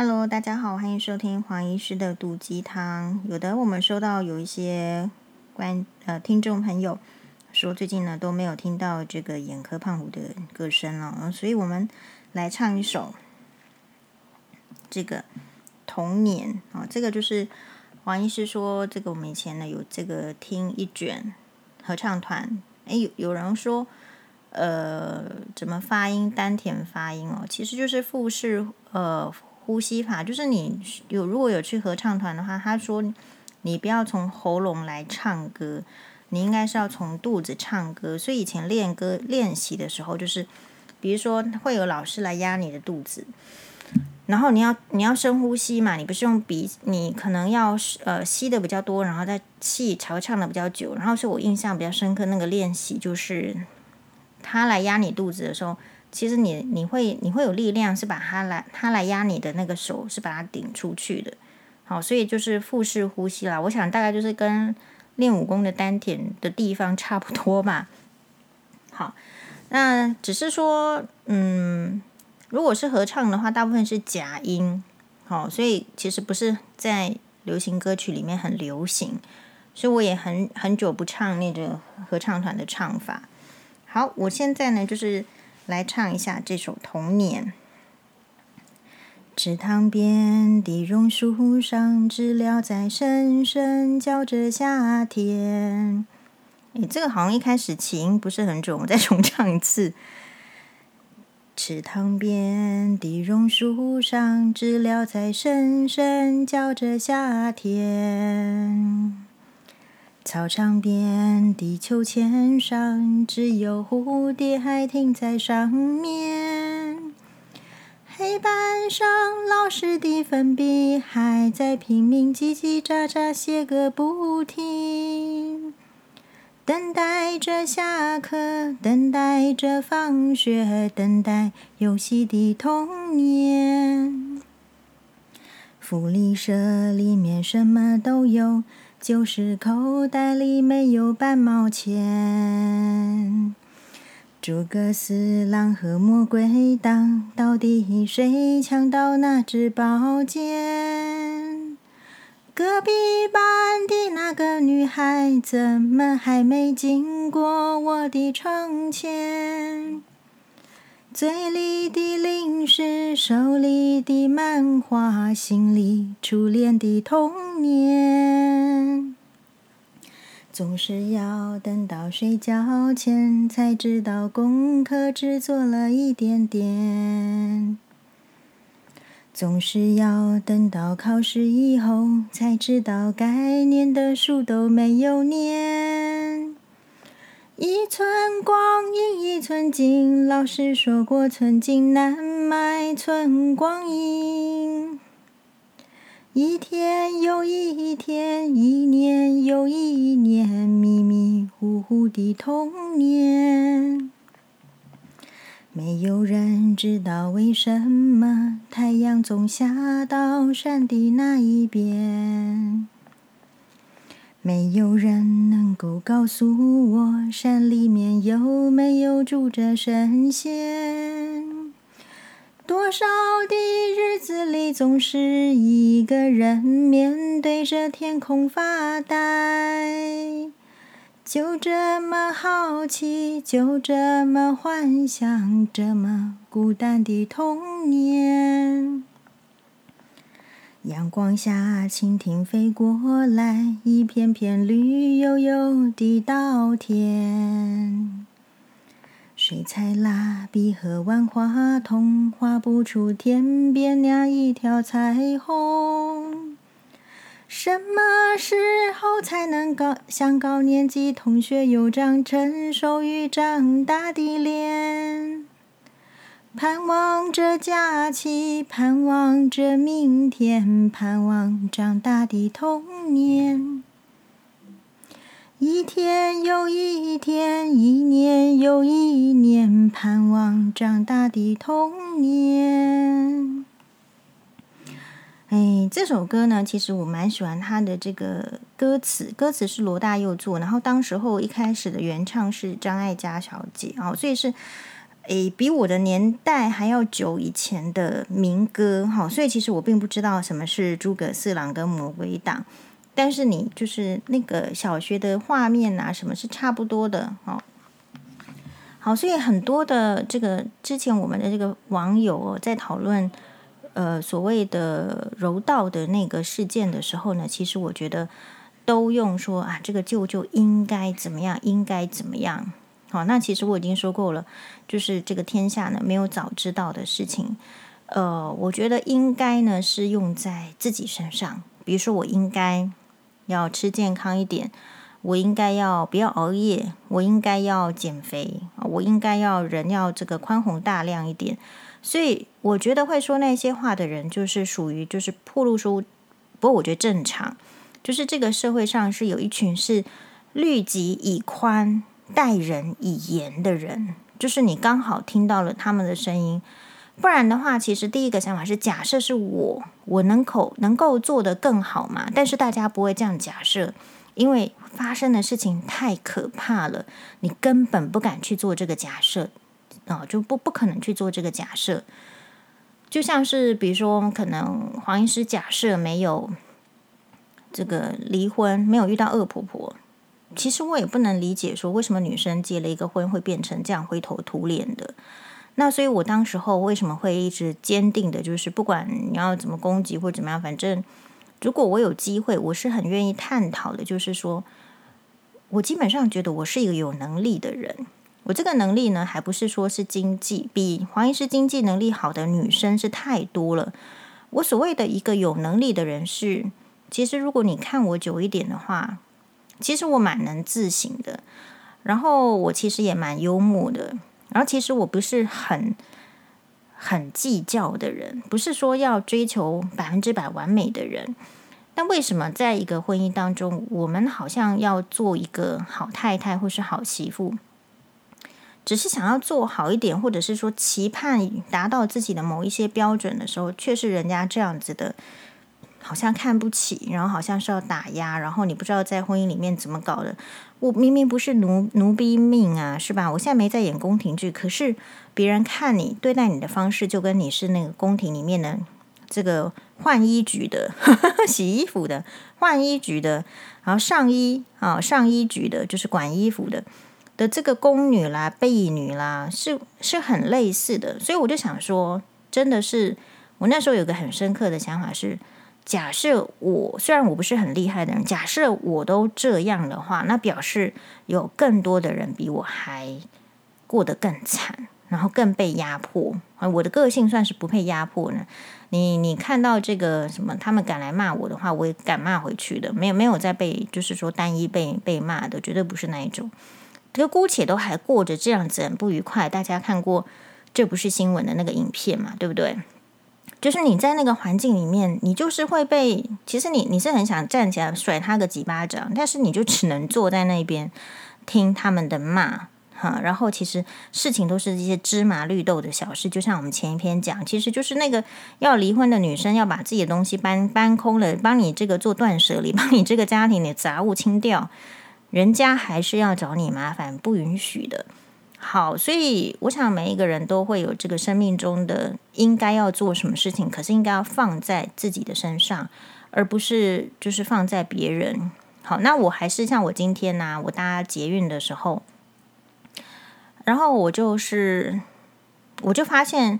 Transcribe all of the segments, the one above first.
Hello，大家好，欢迎收听黄医师的毒鸡汤。有的我们收到有一些观呃听众朋友说，最近呢都没有听到这个眼科胖虎的歌声了，所以我们来唱一首这个童年啊，这个就是黄医师说，这个我们以前呢有这个听一卷合唱团，哎，有有人说呃怎么发音丹田发音哦，其实就是腹式呃。呼吸法就是你有如果有去合唱团的话，他说你不要从喉咙来唱歌，你应该是要从肚子唱歌。所以以前练歌练习的时候，就是比如说会有老师来压你的肚子，然后你要你要深呼吸嘛，你不是用鼻，你可能要呃吸的比较多，然后再气才会唱的比较久。然后是我印象比较深刻那个练习，就是他来压你肚子的时候。其实你你会你会有力量，是把它来它来压你的那个手，是把它顶出去的。好，所以就是腹式呼吸啦。我想大概就是跟练武功的丹田的地方差不多吧。好，那只是说，嗯，如果是合唱的话，大部分是假音。好，所以其实不是在流行歌曲里面很流行，所以我也很很久不唱那个合唱团的唱法。好，我现在呢就是。来唱一下这首《童年》。池塘边的榕树上，知了在声声叫着夏天。诶，这个好像一开始起音不是很准，我再重唱一次。池塘边的榕树上，知了在声声叫着夏天。操场边的秋千上，只有蝴蝶还停在上面。黑板上老师的粉笔还在拼命叽叽喳喳写个不停。等待着下课，等待着放学，等待游戏的童年。福利社里面什么都有。就是口袋里没有半毛钱。诸葛四郎和魔鬼党，到底谁抢到那支宝剑？隔壁班的那个女孩，怎么还没经过我的窗前？嘴里的零食，手里的漫画，心里初恋的童年，总是要等到睡觉前才知道功课只做了一点点，总是要等到考试以后才知道该念的书都没有念。一寸光阴一寸金，老师说过寸金难买寸光阴。一天又一天，一年又一年，迷迷糊糊的童年。没有人知道为什么太阳总下到山的那一边。没有人能够告诉我，山里面有没有住着神仙？多少的日子里，总是一个人面对着天空发呆，就这么好奇，就这么幻想，这么孤单的童年。阳光下，蜻蜓飞过来，一片片绿油油的稻田。水彩蜡笔和万花筒画不出天边那一条彩虹。什么时候才能高像高年级同学有张成熟与长大的脸？盼望着假期，盼望着明天，盼望长大的童年。一天又一天，一年又一年，盼望长大的童年。哎，这首歌呢，其实我蛮喜欢它的这个歌词，歌词是罗大佑做，然后当时候一开始的原唱是张艾嘉小姐哦，所以是。诶，比我的年代还要久以前的民歌，哈，所以其实我并不知道什么是诸葛四郎跟魔鬼党，但是你就是那个小学的画面啊，什么是差不多的，哦，好，所以很多的这个之前我们的这个网友在讨论，呃，所谓的柔道的那个事件的时候呢，其实我觉得都用说啊，这个舅舅应该怎么样，应该怎么样。好，那其实我已经说过了，就是这个天下呢，没有早知道的事情。呃，我觉得应该呢是用在自己身上，比如说我应该要吃健康一点，我应该要不要熬夜，我应该要减肥，我应该要人要这个宽宏大量一点。所以我觉得会说那些话的人，就是属于就是暴露出，不过我觉得正常，就是这个社会上是有一群是律己以宽。待人以言的人，就是你刚好听到了他们的声音，不然的话，其实第一个想法是假设是我，我能够能够做得更好嘛？但是大家不会这样假设，因为发生的事情太可怕了，你根本不敢去做这个假设啊，就不不可能去做这个假设。就像是比如说，可能黄医师假设没有这个离婚，没有遇到恶婆婆。其实我也不能理解，说为什么女生结了一个婚会变成这样灰头土脸的。那所以我当时候为什么会一直坚定的，就是不管你要怎么攻击或怎么样，反正如果我有机会，我是很愿意探讨的。就是说我基本上觉得我是一个有能力的人。我这个能力呢，还不是说是经济，比黄医师经济能力好的女生是太多了。我所谓的一个有能力的人是，其实如果你看我久一点的话。其实我蛮能自省的，然后我其实也蛮幽默的，然后其实我不是很很计较的人，不是说要追求百分之百完美的人。但为什么在一个婚姻当中，我们好像要做一个好太太或是好媳妇，只是想要做好一点，或者是说期盼达到自己的某一些标准的时候，却是人家这样子的。好像看不起，然后好像是要打压，然后你不知道在婚姻里面怎么搞的。我明明不是奴奴婢命啊，是吧？我现在没在演宫廷剧，可是别人看你对待你的方式，就跟你是那个宫廷里面的这个换衣局的、呵 呵洗衣服的、换衣局的，然后上衣啊上衣局的，就是管衣服的的这个宫女啦、婢女啦，是是很类似的。所以我就想说，真的是我那时候有个很深刻的想法是。假设我虽然我不是很厉害的人，假设我都这样的话，那表示有更多的人比我还过得更惨，然后更被压迫。我的个性算是不被压迫呢。你你看到这个什么，他们敢来骂我的话，我也敢骂回去的。没有没有在被就是说单一被被骂的，绝对不是那一种。这个姑且都还过着这样子很不愉快。大家看过这不是新闻的那个影片嘛？对不对？就是你在那个环境里面，你就是会被。其实你你是很想站起来甩他个几巴掌，但是你就只能坐在那边听他们的骂哈。然后其实事情都是一些芝麻绿豆的小事，就像我们前一篇讲，其实就是那个要离婚的女生要把自己的东西搬搬空了，帮你这个做断舍离，帮你这个家庭的杂物清掉，人家还是要找你麻烦，不允许的。好，所以我想每一个人都会有这个生命中的应该要做什么事情，可是应该要放在自己的身上，而不是就是放在别人。好，那我还是像我今天呢、啊，我搭捷运的时候，然后我就是我就发现，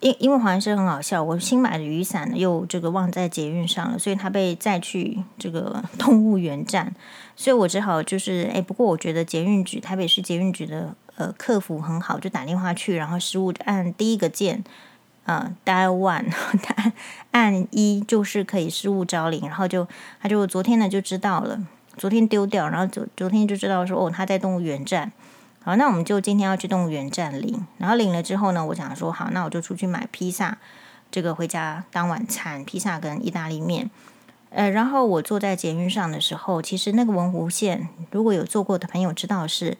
因因为黄医师很好笑，我新买的雨伞呢又这个忘在捷运上了，所以他被载去这个动物园站，所以我只好就是哎，不过我觉得捷运局台北市捷运局的。呃，客服很好，就打电话去，然后失误按第一个键，呃 d i a one，按 按一就是可以失物招领，然后就他就昨天呢就知道了，昨天丢掉，然后昨昨天就知道说哦他在动物园站，好，那我们就今天要去动物园站领，然后领了之后呢，我想说好，那我就出去买披萨，这个回家当晚餐，披萨跟意大利面，呃，然后我坐在捷运上的时候，其实那个文湖线，如果有坐过的朋友知道是。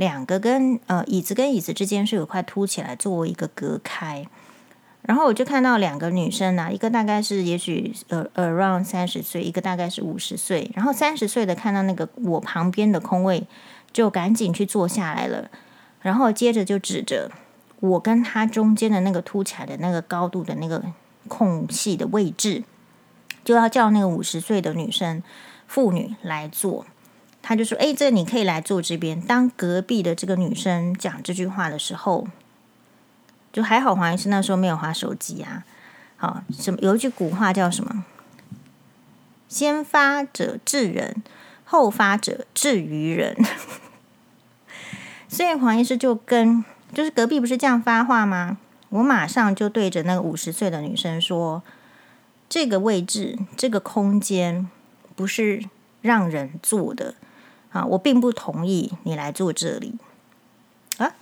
两个跟呃椅子跟椅子之间是有块凸起来作为一个隔开，然后我就看到两个女生啊，一个大概是也许呃 around 三十岁，一个大概是五十岁，然后三十岁的看到那个我旁边的空位，就赶紧去坐下来了，然后接着就指着我跟他中间的那个凸起来的那个高度的那个空隙的位置，就要叫那个五十岁的女生妇女来坐。他就说：“哎，这你可以来坐这边。”当隔壁的这个女生讲这句话的时候，就还好黄医师那时候没有滑手机啊。好，什么有一句古话叫什么？“先发者制人，后发者制于人。” 所以黄医师就跟就是隔壁不是这样发话吗？我马上就对着那个五十岁的女生说：“这个位置，这个空间不是让人坐的。”啊，我并不同意你来坐这里啊！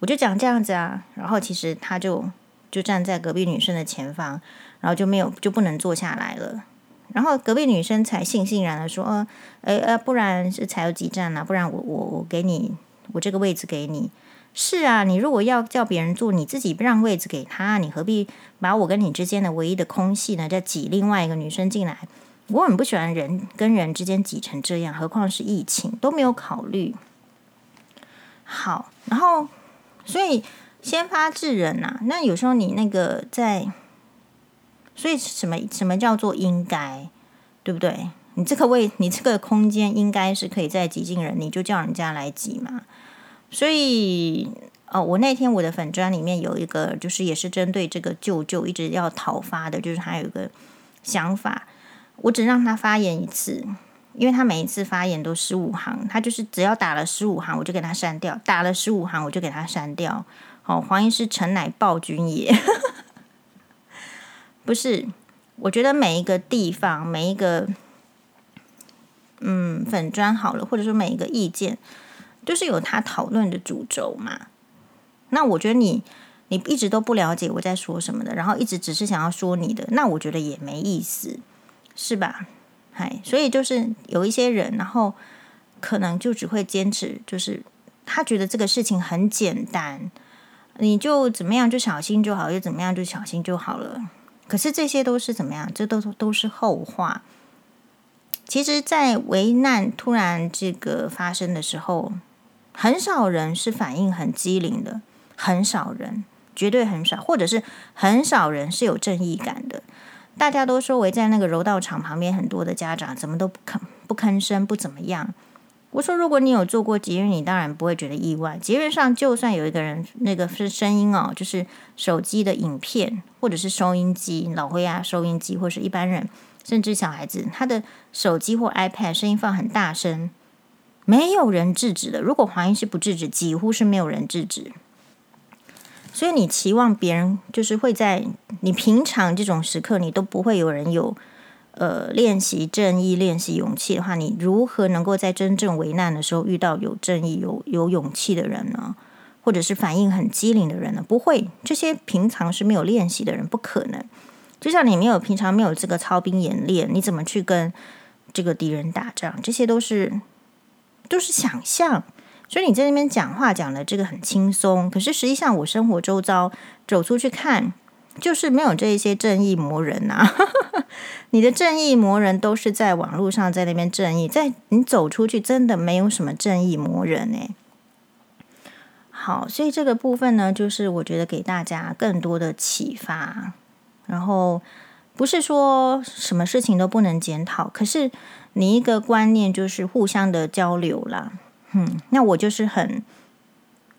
我就讲这样子啊，然后其实他就就站在隔壁女生的前方，然后就没有就不能坐下来了。然后隔壁女生才悻悻然的说：“呃，呃呃，不然是才有几站啊？不然我我我给你，我这个位置给你。是啊，你如果要叫别人坐，你自己不让位置给他，你何必把我跟你之间的唯一的空隙呢，再挤另外一个女生进来？”我很不喜欢人跟人之间挤成这样，何况是疫情都没有考虑好。然后，所以先发制人呐、那有时候你那个在，所以什么什么叫做应该，对不对？你这个位，你这个空间应该是可以再挤进人，你就叫人家来挤嘛。所以，哦，我那天我的粉专里面有一个，就是也是针对这个舅舅一直要讨伐的，就是他有一个想法。我只让他发言一次，因为他每一次发言都十五行，他就是只要打了十五行，我就给他删掉；打了十五行，我就给他删掉。好，黄医师诚乃暴君也，不是？我觉得每一个地方，每一个嗯粉砖好了，或者说每一个意见，都是有他讨论的主轴嘛。那我觉得你你一直都不了解我在说什么的，然后一直只是想要说你的，那我觉得也没意思。是吧？嗨，所以就是有一些人，然后可能就只会坚持，就是他觉得这个事情很简单，你就怎么样就小心就好，又怎么样就小心就好了。可是这些都是怎么样？这都都是后话。其实，在危难突然这个发生的时候，很少人是反应很机灵的，很少人，绝对很少，或者是很少人是有正义感的。大家都说围在那个柔道场旁边，很多的家长怎么都不吭不吭声，不怎么样。我说，如果你有做过节日，你当然不会觉得意外。节日上就算有一个人，那个是声音哦，就是手机的影片，或者是收音机，老灰啊，收音机，或是一般人，甚至小孩子，他的手机或 iPad 声音放很大声，没有人制止的。如果黄医师不制止，几乎是没有人制止。所以你期望别人就是会在你平常这种时刻，你都不会有人有呃练习正义、练习勇气的话，你如何能够在真正危难的时候遇到有正义、有有勇气的人呢？或者是反应很机灵的人呢？不会，这些平常是没有练习的人，不可能。就像你没有平常没有这个操兵演练，你怎么去跟这个敌人打仗？这些都是都是想象。所以你在那边讲话讲的这个很轻松，可是实际上我生活周遭走出去看，就是没有这一些正义魔人呐、啊。你的正义魔人都是在网络上在那边正义，在你走出去真的没有什么正义魔人呢。好，所以这个部分呢，就是我觉得给大家更多的启发。然后不是说什么事情都不能检讨，可是你一个观念就是互相的交流啦。嗯，那我就是很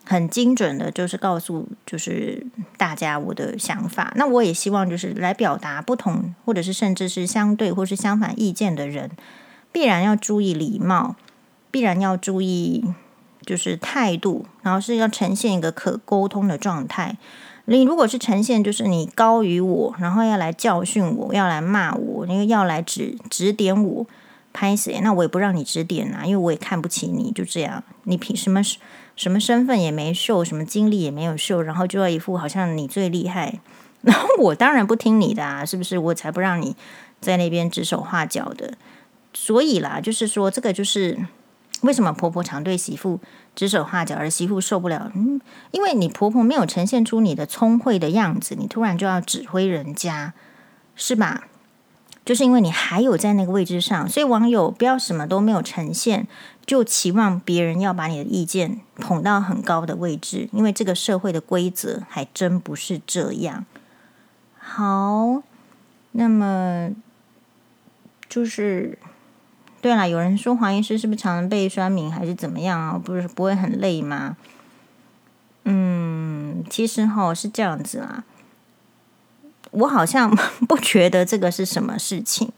很精准的，就是告诉就是大家我的想法。那我也希望就是来表达不同，或者是甚至是相对或是相反意见的人，必然要注意礼貌，必然要注意就是态度，然后是要呈现一个可沟通的状态。你如果是呈现就是你高于我，然后要来教训我，要来骂我，那个要来指指点我。拍谁？那我也不让你指点啊，因为我也看不起你。就这样，你凭什么什么身份也没秀，什么经历也没有秀，然后就要一副好像你最厉害。然后我当然不听你的啊，是不是？我才不让你在那边指手画脚的。所以啦，就是说这个就是为什么婆婆常对媳妇指手画脚，而媳妇受不了。嗯，因为你婆婆没有呈现出你的聪慧的样子，你突然就要指挥人家，是吧？就是因为你还有在那个位置上，所以网友不要什么都没有呈现，就期望别人要把你的意见捧到很高的位置，因为这个社会的规则还真不是这样。好，那么就是对了，有人说黄医师是不是常常被酸民还是怎么样啊？不是不会很累吗？嗯，其实哈是这样子啦。我好像 不觉得这个是什么事情。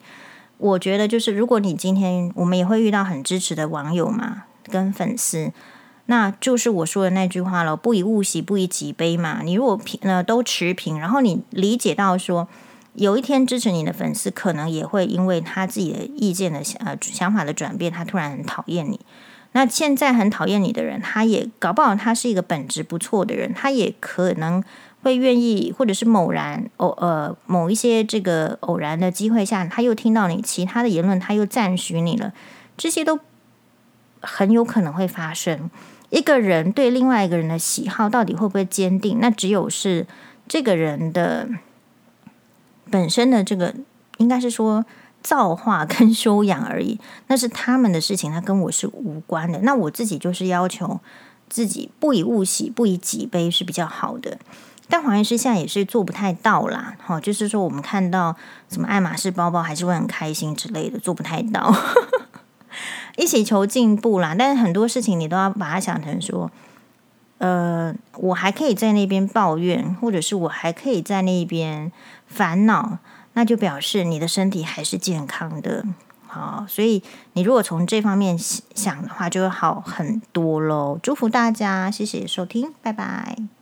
我觉得就是，如果你今天我们也会遇到很支持的网友嘛，跟粉丝，那就是我说的那句话了：不以物喜，不以己悲嘛。你如果平呃都持平，然后你理解到说，有一天支持你的粉丝可能也会因为他自己的意见的呃想法的转变，他突然很讨厌你。那现在很讨厌你的人，他也搞不好他是一个本质不错的人，他也可能。会愿意，或者是某然偶呃某一些这个偶然的机会下，他又听到你其他的言论，他又赞许你了，这些都很有可能会发生。一个人对另外一个人的喜好到底会不会坚定，那只有是这个人的本身的这个应该是说造化跟修养而已，那是他们的事情，那跟我是无关的。那我自己就是要求自己不以物喜，不以己悲是比较好的。但黄医师现在也是做不太到啦，哈，就是说我们看到什么爱马仕包包还是会很开心之类的，做不太到，一起求进步啦。但是很多事情你都要把它想成说，呃，我还可以在那边抱怨，或者是我还可以在那边烦恼，那就表示你的身体还是健康的，好，所以你如果从这方面想的话，就会好很多喽。祝福大家，谢谢收听，拜拜。